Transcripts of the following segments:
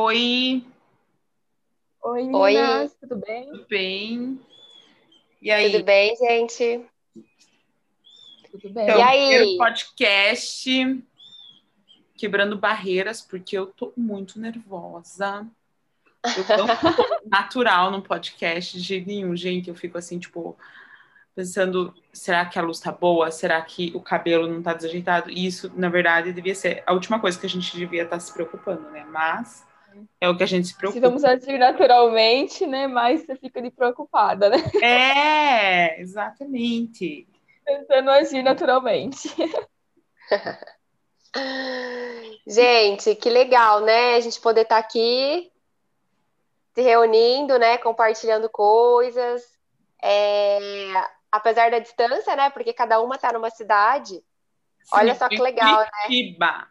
Oi. Oi, Oi. meninas, tudo bem? Tudo bem? E aí? Tudo bem, gente? Tudo bem. Então, E aí? primeiro podcast quebrando barreiras, porque eu tô muito nervosa. Eu tô natural no podcast de jeito nenhum, gente. Eu fico assim, tipo, pensando, será que a luz tá boa? Será que o cabelo não tá desajeitado? E isso, na verdade, devia ser a última coisa que a gente devia estar se preocupando, né? Mas é o que a gente se Se preocupa. vamos agir naturalmente, né? Mas você fica ali preocupada, né? É, exatamente. Tentando agir naturalmente. Gente, que legal, né? A gente poder estar aqui se reunindo, né? Compartilhando coisas. É, Apesar da distância, né? Porque cada uma está numa cidade. Olha só que Sim, legal, né? Curitiba. A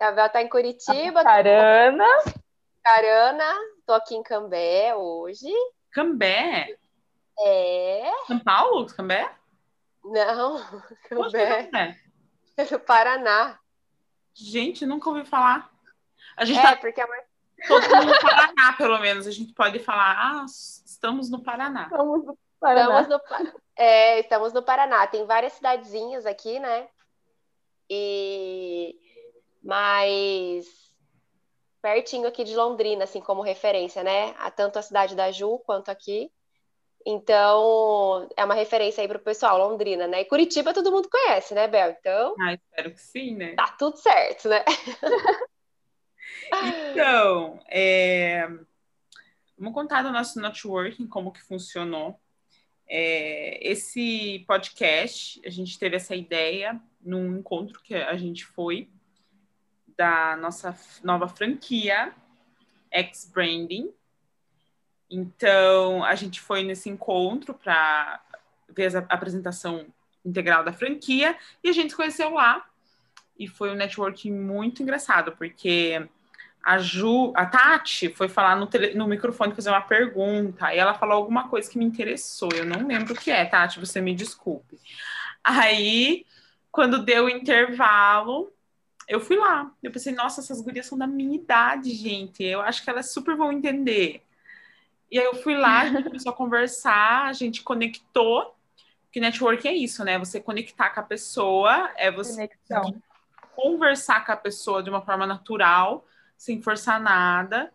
Bel tá em Curitiba, Carana. Carana, tô aqui em Cambé hoje. Cambé? É. São Paulo? Cambé? Não, Onde que é Cambé, Cambé? no Paraná. Gente, nunca ouvi falar. A gente É, tá porque é uma todo mundo no Paraná, pelo menos. A gente pode falar, ah, estamos no Paraná. Estamos no Paraná. Estamos no, Pa- é, estamos no Paraná. Tem várias cidadezinhas aqui, né? E mais pertinho aqui de Londrina, assim como referência, né? A tanto a cidade da Ju quanto aqui. Então, é uma referência aí pro pessoal, Londrina, né? E Curitiba todo mundo conhece, né, Bel? Então, Ah, espero que sim, né? tá tudo certo, né? Então, é, vamos contar do nosso networking, como que funcionou. É, esse podcast, a gente teve essa ideia num encontro que a gente foi da nossa nova franquia, X-Branding. Então, a gente foi nesse encontro para ver a apresentação integral da franquia e a gente se conheceu lá. E foi um networking muito engraçado, porque a Ju, a Tati foi falar no, tele- no microfone fazer uma pergunta, e ela falou alguma coisa que me interessou. Eu não lembro o que é, Tati, você me desculpe. Aí, quando deu o intervalo, eu fui lá. Eu pensei, nossa, essas gurias são da minha idade, gente. Eu acho que elas super vão entender. E aí eu fui lá, a gente começou a conversar, a gente conectou. Porque network é isso, né? Você conectar com a pessoa, é você conversar com a pessoa de uma forma natural, sem forçar nada.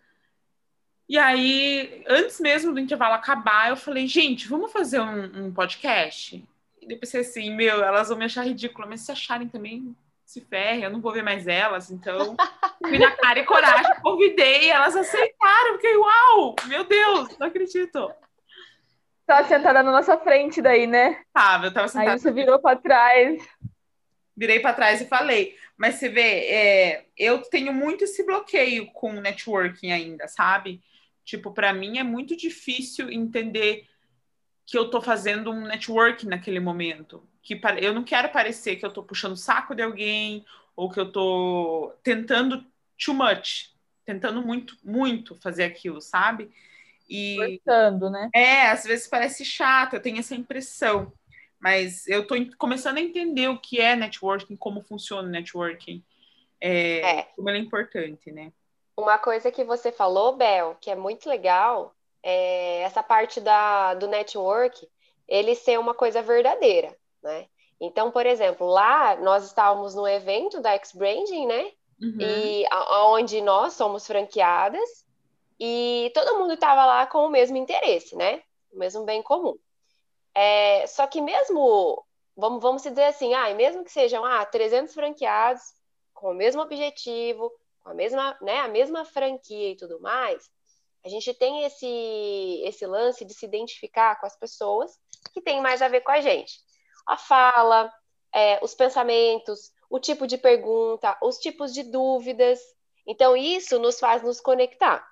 E aí, antes mesmo do intervalo acabar, eu falei, gente, vamos fazer um, um podcast? E depois pensei assim, meu, elas vão me achar ridícula, mas se acharem também, se ferre, eu não vou ver mais elas, então fui na cara e coragem, convidei, elas aceitaram, fiquei, uau, meu Deus, não acredito. Tá sentada na nossa frente daí, né? Tava, eu tava Aí sentada você virou pra trás. virei para trás e falei. Mas você vê, é, eu tenho muito esse bloqueio com networking ainda, sabe? Tipo, para mim é muito difícil entender que eu tô fazendo um networking naquele momento. Que eu não quero parecer que eu tô puxando o saco de alguém ou que eu tô tentando too much, tentando muito, muito fazer aquilo, sabe? E Forçando, né? é, às vezes parece chato, eu tenho essa impressão. Mas eu estou começando a entender o que é networking, como funciona o networking, é, É. como ele é importante, né? Uma coisa que você falou, Bel, que é muito legal, é essa parte da, do network, ele ser uma coisa verdadeira, né? Então, por exemplo, lá nós estávamos no evento da X-Branding, né? Uhum. E a- onde nós somos franqueadas, e todo mundo estava lá com o mesmo interesse, né? O mesmo bem comum. É, só que mesmo, vamos, vamos dizer assim, ah, mesmo que sejam ah, 300 franqueados com o mesmo objetivo, com a mesma, né, a mesma franquia e tudo mais, a gente tem esse, esse lance de se identificar com as pessoas que têm mais a ver com a gente. A fala, é, os pensamentos, o tipo de pergunta, os tipos de dúvidas. Então, isso nos faz nos conectar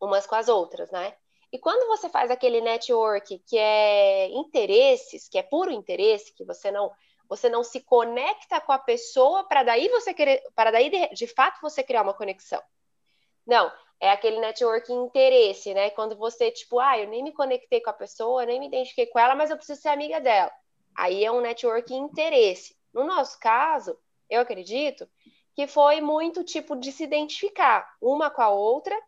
umas com as outras, né? E quando você faz aquele network que é interesses, que é puro interesse, que você não você não se conecta com a pessoa para daí você querer, para daí de, de fato você criar uma conexão. Não, é aquele network interesse, né? Quando você tipo, ah, eu nem me conectei com a pessoa, nem me identifiquei com ela, mas eu preciso ser amiga dela. Aí é um network interesse. No nosso caso, eu acredito que foi muito tipo de se identificar uma com a outra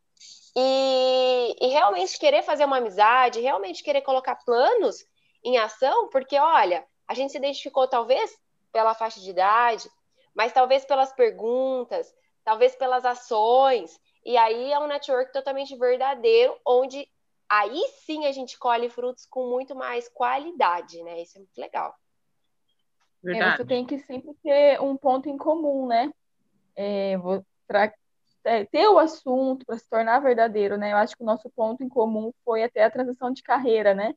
e, e realmente querer fazer uma amizade, realmente querer colocar planos em ação, porque olha, a gente se identificou talvez pela faixa de idade, mas talvez pelas perguntas, talvez pelas ações, e aí é um network totalmente verdadeiro, onde aí sim a gente colhe frutos com muito mais qualidade, né? Isso é muito legal. É, você tem que sempre ter um ponto em comum, né? É, para é, ter o assunto, para se tornar verdadeiro, né? Eu acho que o nosso ponto em comum foi até a transição de carreira, né?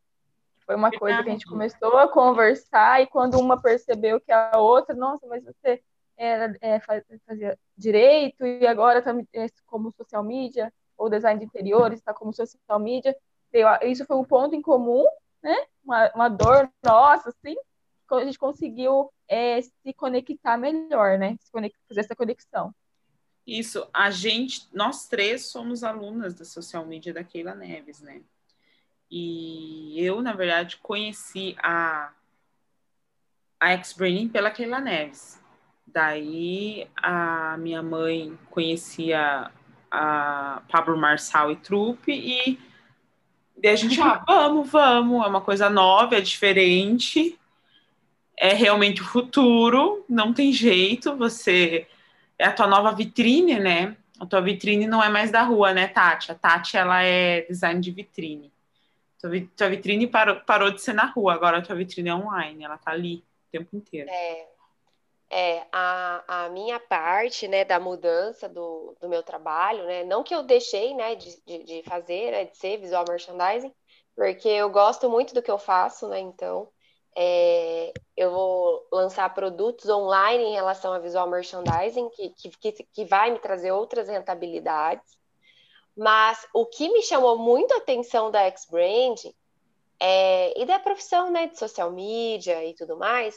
Foi uma coisa que a gente começou a conversar e quando uma percebeu que a outra, nossa, mas você era, é, fazia direito e agora está é, como social media ou design de interiores está como social media. Isso foi um ponto em comum, né? Uma, uma dor nossa, assim, a gente conseguiu é, se conectar melhor, né? Se fazer essa conexão. Isso, a gente, nós três somos alunas da social media da Keila Neves, né? E eu, na verdade, conheci a, a X-Braining pela Keila Neves. Daí a minha mãe conhecia a Pablo Marçal e Trupe e daí a gente, ah, vamos, vamos, é uma coisa nova, é diferente, é realmente o futuro, não tem jeito, você é a tua nova vitrine, né? A tua vitrine não é mais da rua, né, Tati? A Tati, ela é design de vitrine. Tua, vitrine parou, parou de ser na rua, agora a tua vitrine é online, ela tá ali o tempo inteiro. É, é a, a minha parte, né, da mudança do, do meu trabalho, né, não que eu deixei, né, de, de, de fazer, né, de ser visual merchandising, porque eu gosto muito do que eu faço, né, então é, eu vou lançar produtos online em relação a visual merchandising, que, que, que vai me trazer outras rentabilidades, mas o que me chamou muito a atenção da X-Brand é, e da profissão né, de social media e tudo mais,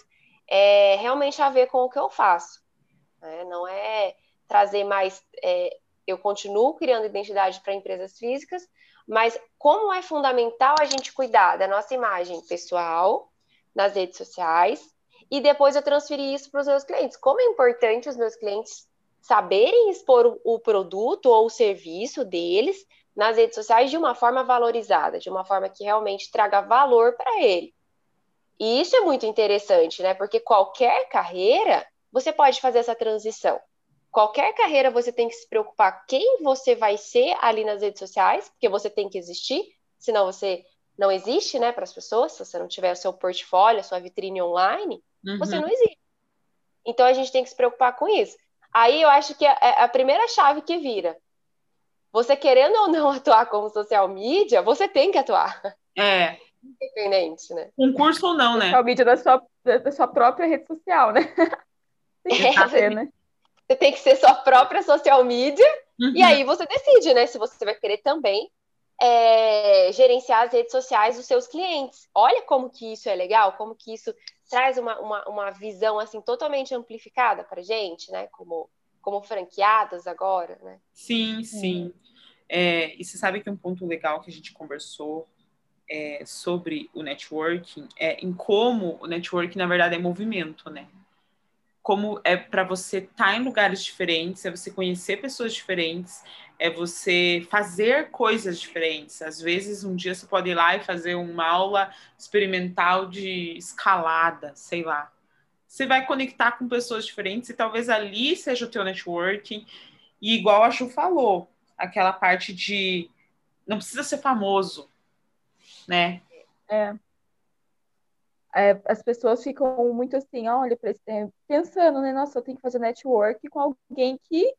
é realmente a ver com o que eu faço. Né? Não é trazer mais. É, eu continuo criando identidade para empresas físicas, mas como é fundamental a gente cuidar da nossa imagem pessoal nas redes sociais e depois eu transferir isso para os meus clientes. Como é importante os meus clientes saberem expor o, produto ou o serviço deles nas redes sociais de uma forma valorizada, de uma forma que realmente traga valor para ele. E isso é muito interessante, né? Porque qualquer carreira, você pode fazer essa transição. Qualquer carreira você tem que se preocupar quem você vai ser ali nas redes sociais, porque você tem que existir, senão você não existe, né, para as pessoas. Se você não tiver o seu portfólio, a sua vitrine online, uhum. você não existe. Então a gente tem que se preocupar com isso. Aí eu acho que é, é a primeira chave que vira. Você querendo ou não atuar como social media, você tem que atuar. É. Independente, né? Um curso ou não, né? Social media da sua, da sua própria rede social, né? tem que é, ser, né? Você tem que ser sua própria social media. Uhum. E aí você decide, né? Se você vai querer também é, gerenciar as redes sociais dos seus clientes. Olha como que isso é legal, como que isso traz uma, uma, uma visão assim totalmente amplificada para gente, né? Como, como franqueadas agora, né? Sim, sim. É, e você sabe que um ponto legal que a gente conversou é, sobre o networking é em como o networking, na verdade, é movimento, né? Como é para você estar tá em lugares diferentes, é você conhecer pessoas diferentes, é você fazer coisas diferentes. Às vezes, um dia você pode ir lá e fazer uma aula experimental de escalada, sei lá. Você vai conectar com pessoas diferentes e talvez ali seja o teu networking. E igual a Ju falou, aquela parte de não precisa ser famoso, né? É. É, as pessoas ficam muito assim, olha, pensando, né? Nossa, eu tenho que fazer network com alguém que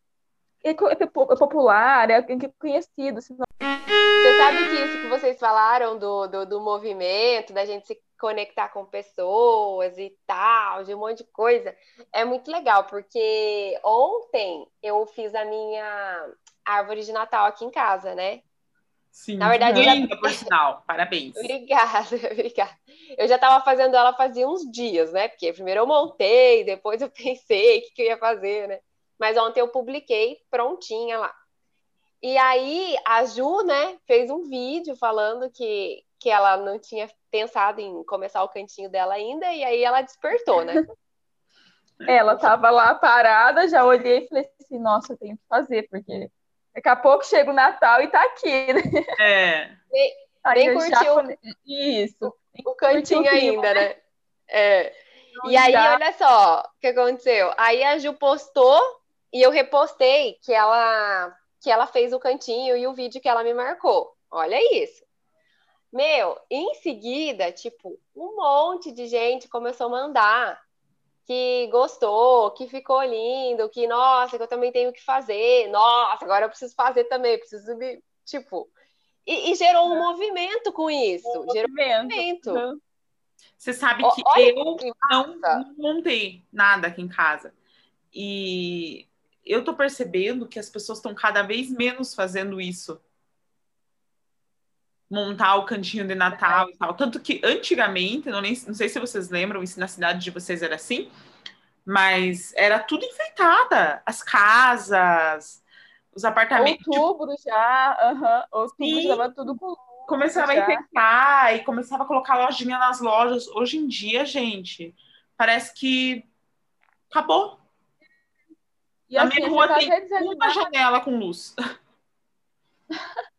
é, é, é popular, é conhecido. Senão... Você sabe que isso que vocês falaram do, do, do, movimento, da gente se conectar com pessoas e tal, de um monte de coisa, é muito legal, porque ontem eu fiz a minha árvore de Natal aqui em casa, né? Sim, Na verdade, linda, já... por sinal. Parabéns. obrigada, obrigada. Eu já estava fazendo ela fazia uns dias, né? Porque primeiro eu montei, depois eu pensei o que, que eu ia fazer, né? Mas ontem eu publiquei prontinha lá. E aí a Ju, né, fez um vídeo falando que, que ela não tinha pensado em começar o cantinho dela ainda, e aí ela despertou, né? Ela tava lá parada, já olhei e falei assim, nossa, eu tenho que fazer, porque daqui a pouco chega o Natal e tá aqui, né? É. Nem, curtiu isso. O cantinho ainda, né? É. e aí, já... olha só o que aconteceu. Aí a Ju postou e eu repostei que ela que ela fez o cantinho e o vídeo que ela me marcou. Olha isso. Meu, em seguida, tipo, um monte de gente começou a mandar que gostou, que ficou lindo, que nossa, que eu também tenho que fazer, nossa, agora eu preciso fazer também, preciso me, tipo, e, e gerou um movimento com isso, um gerou movimento. um movimento. Você sabe que Olha eu que não, não montei nada aqui em casa. E eu tô percebendo que as pessoas estão cada vez menos fazendo isso montar o cantinho de Natal e tal. Tanto que antigamente, não, nem, não sei se vocês lembram, se na cidade de vocês era assim, mas era tudo enfeitada. As casas, os apartamentos. Outubro tipo... já, uhum. outubro Sim. já tudo com Começava já. a enfeitar e começava a colocar lojinha nas lojas. Hoje em dia, gente, parece que acabou. E na assim, minha rua tá tem uma janela com luz.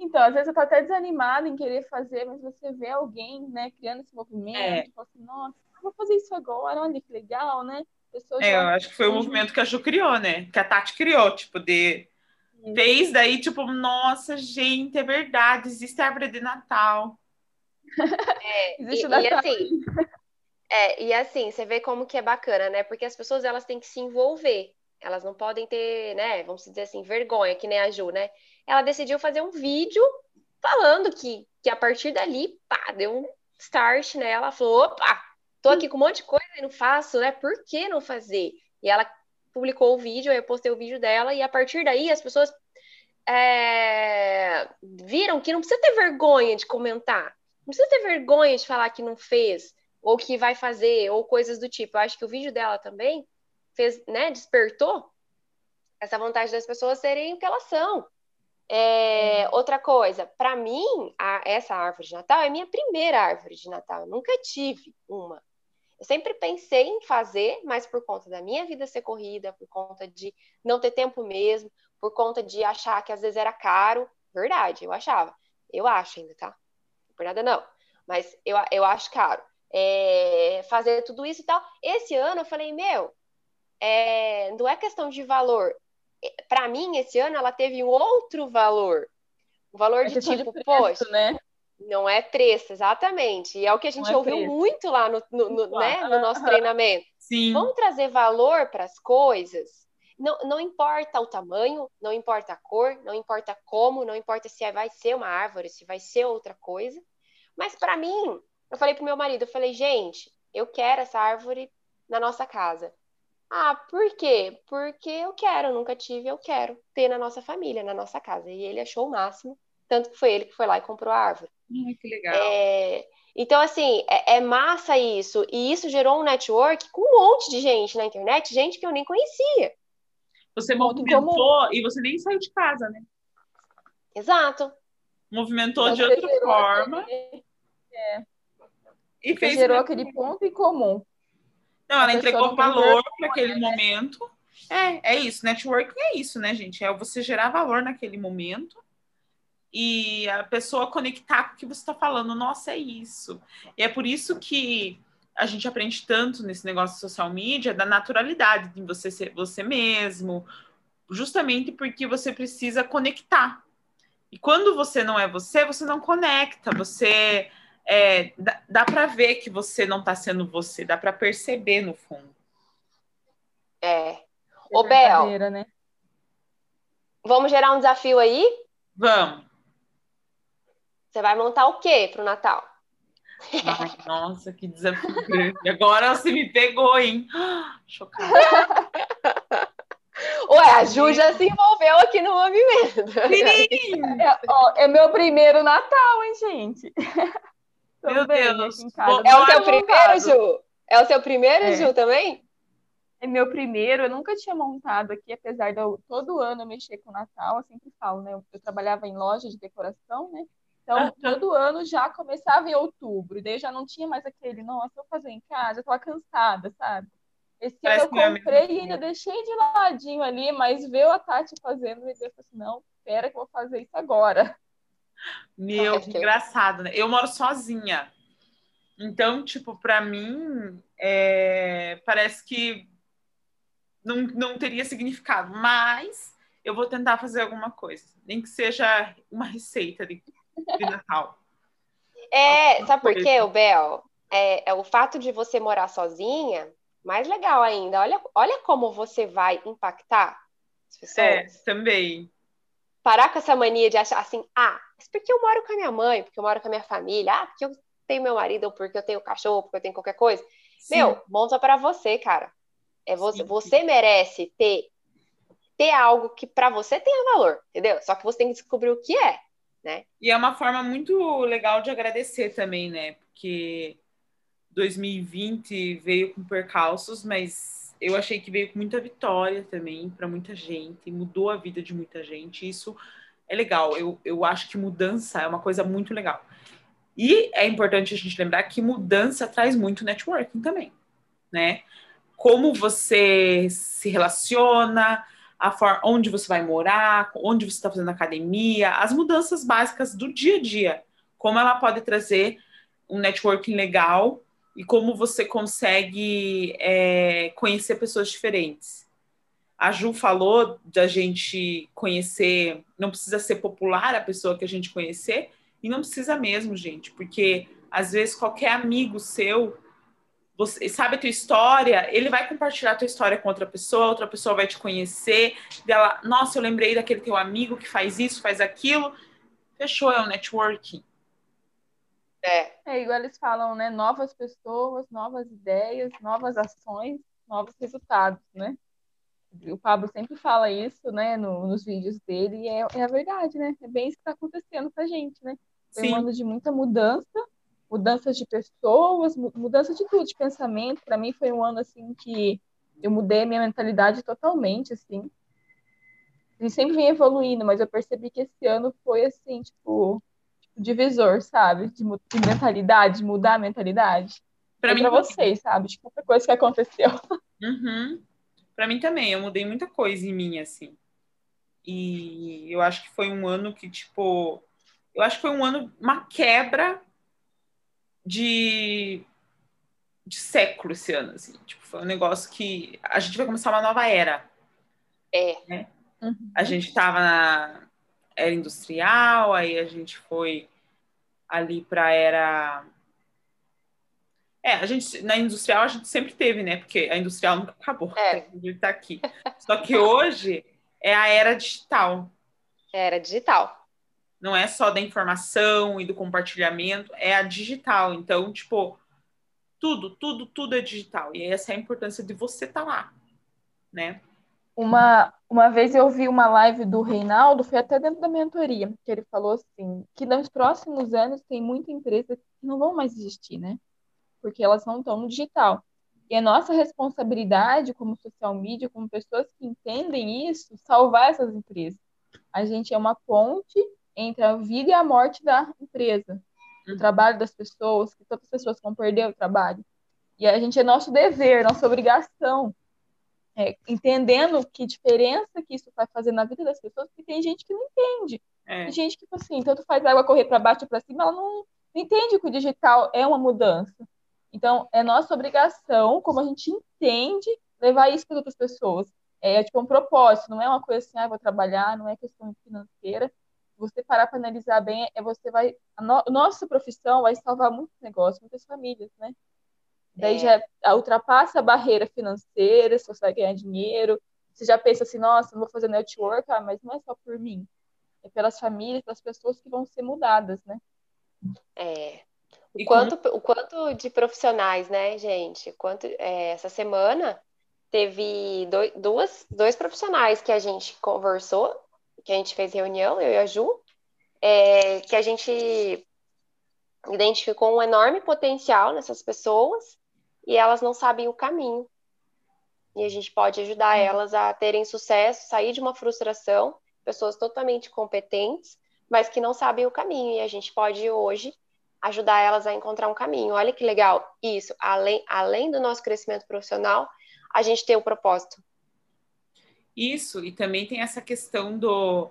Então, às vezes eu tô até desanimada em querer fazer, mas você vê alguém, né, criando esse movimento, é. e fala assim, nossa, eu vou fazer isso agora, olha que legal, né? Pessoas é, eu acho que foi o movimento que a Ju criou, né? Que a Tati criou, tipo, de Sim. fez daí, tipo, nossa, gente, é verdade, existe a árvore de Natal. É, existe e, o Natal. E assim, é, e assim, você vê como que é bacana, né? Porque as pessoas elas têm que se envolver. Elas não podem ter, né, vamos dizer assim, vergonha, que nem a Ju, né? ela decidiu fazer um vídeo falando que, que a partir dali, pá, deu um start nela. Ela falou: opa, tô aqui com um monte de coisa e não faço, né? Por que não fazer? E ela publicou o vídeo, eu postei o vídeo dela, e a partir daí as pessoas é, viram que não precisa ter vergonha de comentar, não precisa ter vergonha de falar que não fez, ou que vai fazer, ou coisas do tipo. Eu acho que o vídeo dela também fez, né, despertou essa vontade das pessoas serem o que elas são. É, outra coisa, para mim, a, essa árvore de Natal é minha primeira árvore de Natal. Eu nunca tive uma. Eu sempre pensei em fazer, mas por conta da minha vida ser corrida, por conta de não ter tempo mesmo, por conta de achar que às vezes era caro. Verdade, eu achava. Eu acho ainda, tá? Por nada não. Mas eu, eu acho caro. É, fazer tudo isso e tal. Esse ano eu falei, meu, é, não é questão de valor, para mim, esse ano, ela teve um outro valor. Um valor de tipo, de preço, poxa, né? não é preço, exatamente. E é o que a gente é ouviu preço. muito lá no, no, no, né, no nosso treinamento. Sim. Vamos trazer valor para as coisas. Não, não importa o tamanho, não importa a cor, não importa como, não importa se vai ser uma árvore, se vai ser outra coisa. Mas para mim, eu falei pro meu marido, eu falei, gente, eu quero essa árvore na nossa casa. Ah, por quê? Porque eu quero, nunca tive, eu quero ter na nossa família, na nossa casa. E ele achou o máximo, tanto que foi ele que foi lá e comprou a árvore. Hum, que legal. É... Então, assim, é, é, massa isso. E isso gerou um network com um monte de gente na internet, gente que eu nem conhecia. Você movimentou e você nem saiu de casa, né? Exato. Movimentou de outra forma. Aquele... É. E fez gerou aquele ponto em comum. Não, ela entregou valor para aquele né? momento. É, é isso. Networking é isso, né, gente? É você gerar valor naquele momento e a pessoa conectar com o que você está falando. Nossa, é isso. E é por isso que a gente aprende tanto nesse negócio de social media da naturalidade de você ser você mesmo, justamente porque você precisa conectar. E quando você não é você, você não conecta, você é, dá, dá para ver que você não está sendo você, dá para perceber no fundo. É. é Ô, Bel, né? vamos gerar um desafio aí? Vamos. Você vai montar o quê para o Natal? Ai, nossa, que desafio grande. Agora você me pegou, hein? Chocada. Ué, a Ju já se envolveu aqui no movimento. Sim! É, ó, é meu primeiro Natal, hein, gente? Meu Deus. É o seu primeiro, Ju? É o seu primeiro, é. Ju, também? É meu primeiro, eu nunca tinha montado aqui, apesar de eu, todo ano eu mexer com Natal, eu sempre falo, né? Eu, eu trabalhava em loja de decoração, né? Então, todo ano já começava em outubro, e daí eu já não tinha mais aquele, nossa, eu vou fazer em casa, eu tava cansada, sabe? Esse ano eu comprei e ainda deixei de ladinho ali, mas veio a Tati fazendo e eu falei assim, não, espera que eu vou fazer isso agora. Meu, que engraçado, né? Eu moro sozinha. Então, tipo, para mim, é... parece que não, não teria significado, mas eu vou tentar fazer alguma coisa, nem que seja uma receita de, de Natal. É, sabe por quê, Bel? É, é, o fato de você morar sozinha, mais legal ainda. Olha, olha como você vai impactar as pessoas. É, também. Parar com essa mania de achar assim, ah, mas porque eu moro com a minha mãe, porque eu moro com a minha família, ah, porque eu tenho meu marido, ou porque eu tenho cachorro, porque eu tenho qualquer coisa. Sim. Meu, monta para você, cara. É você, você merece ter ter algo que para você tenha valor, entendeu? Só que você tem que descobrir o que é, né? E é uma forma muito legal de agradecer também, né? Porque 2020 veio com percalços, mas eu achei que veio com muita vitória também para muita gente, mudou a vida de muita gente. Isso é legal. Eu, eu acho que mudança é uma coisa muito legal. E é importante a gente lembrar que mudança traz muito networking também, né? Como você se relaciona, a forma, onde você vai morar, onde você está fazendo academia, as mudanças básicas do dia a dia, como ela pode trazer um networking legal e como você consegue é, conhecer pessoas diferentes. A Ju falou da gente conhecer, não precisa ser popular a pessoa que a gente conhecer, e não precisa mesmo, gente, porque às vezes qualquer amigo seu você sabe a tua história, ele vai compartilhar a tua história com outra pessoa, outra pessoa vai te conhecer, dela, nossa, eu lembrei daquele teu amigo que faz isso, faz aquilo. Fechou, é o um networking. É. é igual eles falam, né? Novas pessoas, novas ideias, novas ações, novos resultados, né? O Pablo sempre fala isso, né, no, nos vídeos dele, e é, é a verdade, né? É bem isso que está acontecendo com a gente, né? Foi Sim. um ano de muita mudança, mudanças de pessoas, mudança de tudo, de pensamento. Para mim foi um ano assim que eu mudei a minha mentalidade totalmente, assim. E sempre vem evoluindo, mas eu percebi que esse ano foi assim, tipo, tipo divisor, sabe? De, de, mentalidade, de mudar a mentalidade. Para mim, para vocês, sabe? De qualquer coisa que aconteceu. Uhum. Para mim também, eu mudei muita coisa em mim, assim. E eu acho que foi um ano que, tipo, eu acho que foi um ano, uma quebra de, de século esse ano, assim. Tipo, foi um negócio que a gente vai começar uma nova era. É. Né? Uhum. A gente estava na era industrial, aí a gente foi ali para era é, a gente na industrial a gente sempre teve, né? Porque a industrial nunca acabou. É. Ele tá aqui. Só que hoje é a era digital. Era digital não é só da informação e do compartilhamento, é a digital. Então, tipo, tudo, tudo, tudo é digital. E essa é a importância de você estar tá lá, né? Uma, uma vez eu vi uma live do Reinaldo, foi até dentro da mentoria, que ele falou assim, que nos próximos anos tem muita empresa que não vão mais existir, né? Porque elas não estão no digital. E é nossa responsabilidade como social media, como pessoas que entendem isso, salvar essas empresas. A gente é uma ponte entre a vida e a morte da empresa, o uhum. trabalho das pessoas, que todas as pessoas vão perder o trabalho. E a gente é nosso dever, nossa obrigação, é, entendendo que diferença que isso vai fazer na vida das pessoas, porque tem gente que não entende. É. Tem gente que, tipo assim, tanto faz água correr para baixo ou para cima, ela não, não entende que o digital é uma mudança. Então, é nossa obrigação, como a gente entende, levar isso para outras pessoas. É tipo um propósito, não é uma coisa assim, ah, vou trabalhar, não é questão financeira, você parar para analisar bem, é você vai. A no, nossa profissão vai salvar muitos negócios, muitas famílias, né? Daí é. já ultrapassa a barreira financeira, se você vai ganhar dinheiro. Você já pensa assim, nossa, não vou fazer network, ah, mas não é só por mim. É pelas famílias, pelas pessoas que vão ser mudadas, né? É. O quanto, o quanto de profissionais, né, gente? Quanto, é, essa semana teve dois, duas, dois profissionais que a gente conversou que a gente fez reunião, eu e a Ju, é, que a gente identificou um enorme potencial nessas pessoas e elas não sabem o caminho. E a gente pode ajudar uhum. elas a terem sucesso, sair de uma frustração, pessoas totalmente competentes, mas que não sabem o caminho. E a gente pode hoje ajudar elas a encontrar um caminho. Olha que legal isso, além, além do nosso crescimento profissional, a gente ter o um propósito. Isso, e também tem essa questão do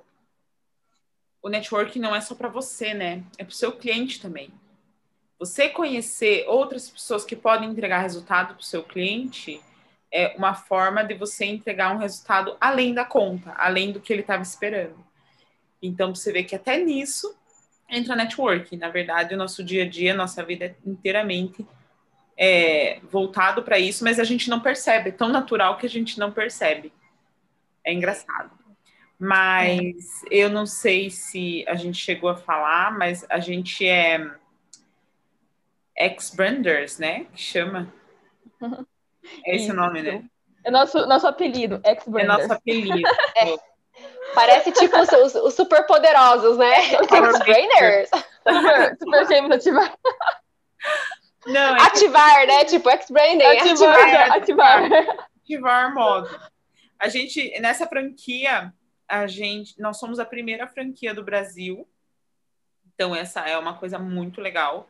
o networking não é só para você, né? É para o seu cliente também. Você conhecer outras pessoas que podem entregar resultado para o seu cliente é uma forma de você entregar um resultado além da conta, além do que ele estava esperando. Então, você vê que até nisso entra networking. Na verdade, o nosso dia a dia, nossa vida é inteiramente é, voltado para isso, mas a gente não percebe. É tão natural que a gente não percebe. É engraçado. Mas é. eu não sei se a gente chegou a falar, mas a gente é ex-branders, né? Que chama. É esse o nome, né? É nosso, nosso apelido, ex-branders. É nosso apelido. É. Parece tipo os, os, os super poderosos, né? Ex-branders. Super, super gêmeos ativar. Não, é ativar, que... né? Tipo, ex-branding. Ativar, ativar. Ativar, ativar modo. A gente, nessa franquia, a gente, nós somos a primeira franquia do Brasil. Então, essa é uma coisa muito legal.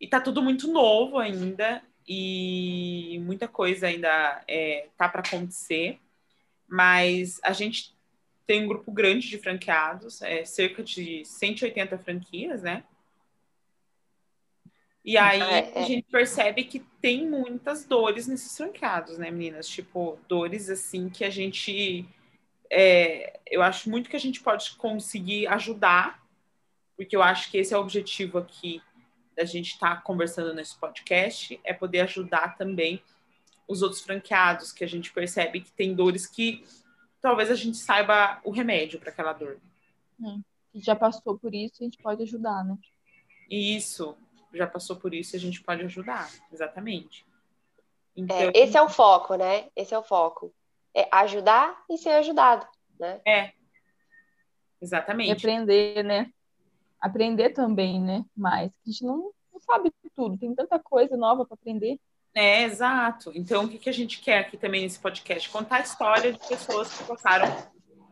E tá tudo muito novo ainda e muita coisa ainda é, tá para acontecer. Mas a gente tem um grupo grande de franqueados, é, cerca de 180 franquias, né? E aí é, é. a gente percebe que tem muitas dores nesses franqueados, né, meninas? Tipo, dores assim que a gente. É, eu acho muito que a gente pode conseguir ajudar, porque eu acho que esse é o objetivo aqui da gente estar tá conversando nesse podcast, é poder ajudar também os outros franqueados, que a gente percebe que tem dores que talvez a gente saiba o remédio para aquela dor. É, já passou por isso, a gente pode ajudar, né? Isso, já passou por isso, a gente pode ajudar, exatamente. Então, é, esse é o foco, né? Esse é o foco. É ajudar e ser ajudado, né? É. Exatamente. E aprender, né? aprender também, né? Mas a gente não, não sabe tudo, tem tanta coisa nova para aprender. É, exato. Então, o que, que a gente quer aqui também nesse podcast? Contar a história de pessoas que passaram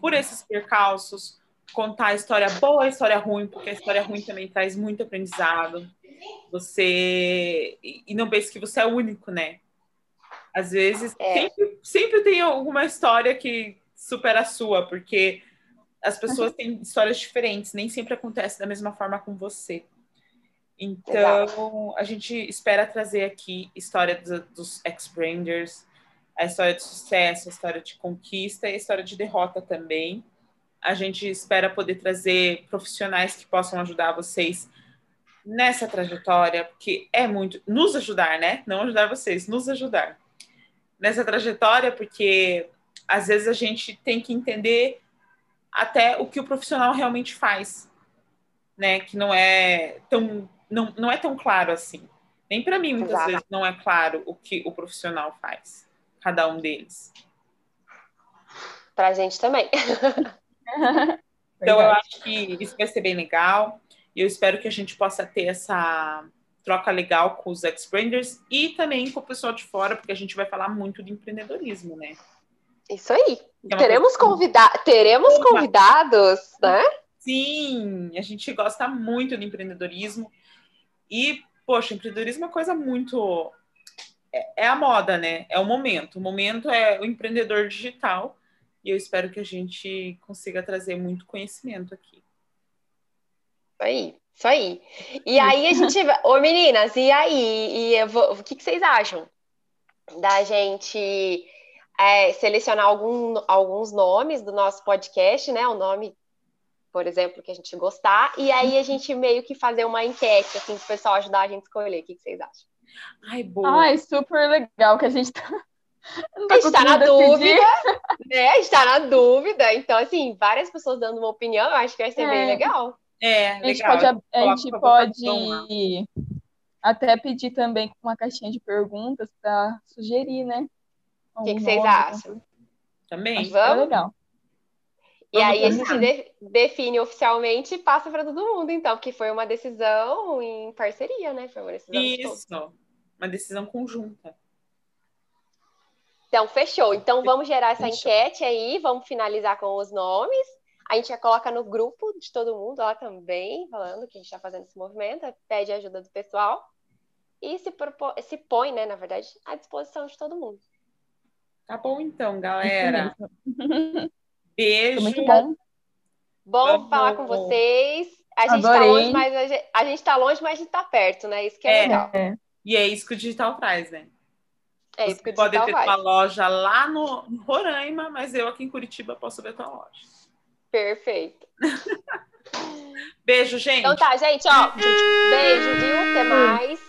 por esses percalços, contar a história boa a história ruim, porque a história ruim também traz muito aprendizado. Você. E não pense que você é único, né? Às vezes, é. sempre, sempre tem alguma história que supera a sua, porque as pessoas têm histórias diferentes, nem sempre acontece da mesma forma com você. Então, a gente espera trazer aqui história dos, dos ex-branders, a história de sucesso, a história de conquista e a história de derrota também. A gente espera poder trazer profissionais que possam ajudar vocês nessa trajetória, porque é muito nos ajudar, né? Não ajudar vocês, nos ajudar nessa trajetória, porque às vezes a gente tem que entender até o que o profissional realmente faz, né? Que não é tão não, não é tão claro assim. Nem para mim muitas Exato. vezes não é claro o que o profissional faz, cada um deles. Para a gente também. então eu acho que isso vai ser bem legal e eu espero que a gente possa ter essa troca legal com os ex-branders e também com o pessoal de fora, porque a gente vai falar muito de empreendedorismo, né? Isso aí. É teremos, convida teremos convidados, né? Sim, a gente gosta muito de empreendedorismo. E, poxa, empreendedorismo é uma coisa muito. É, é, a moda, né? É o momento. O momento é o empreendedor digital. E eu espero que a gente consiga trazer muito conhecimento aqui. Isso aí, isso aí. E aí a gente. Ô, meninas, e aí? E vou... o que, que vocês acham da gente é, selecionar algum, alguns nomes do nosso podcast, né? O nome, por exemplo, que a gente gostar, e aí a gente meio que fazer uma enquete, assim, para o pessoal ajudar a gente a escolher. O que, que vocês acham? Ai, boa. Ai, super legal que a gente tá. Tá a gente está na decidir. dúvida, né? A gente está na dúvida. Então, assim, várias pessoas dando uma opinião, eu acho que vai ser é. bem legal. É, a gente legal. pode, a, a gente pode até pedir também uma caixinha de perguntas para sugerir, né? O que, que vocês acham? Também. Vamos? É legal. E aí a gente de, define oficialmente e passa para todo mundo, então, porque foi uma decisão em parceria, né? Foi uma decisão Isso, de uma decisão conjunta. Então, fechou. Então, vamos gerar essa fechou. enquete aí, vamos finalizar com os nomes. A gente já coloca no grupo de todo mundo lá também, falando que a gente está fazendo esse movimento, pede ajuda do pessoal e se, propô, se põe, né, na verdade, à disposição de todo mundo. Tá bom então, galera. Beijo. Muito bom. Bom falar com vocês. A gente está longe, mas a gente, a gente tá longe, mas a gente tá perto, né? Isso que é, é legal. E é isso que o digital traz, né? É isso que o digital pode ter faz. uma loja lá no, no Roraima, mas eu aqui em Curitiba posso ver tua loja. Perfeito. Beijo, gente. Então tá, gente, ó. Beijo, viu? Até mais.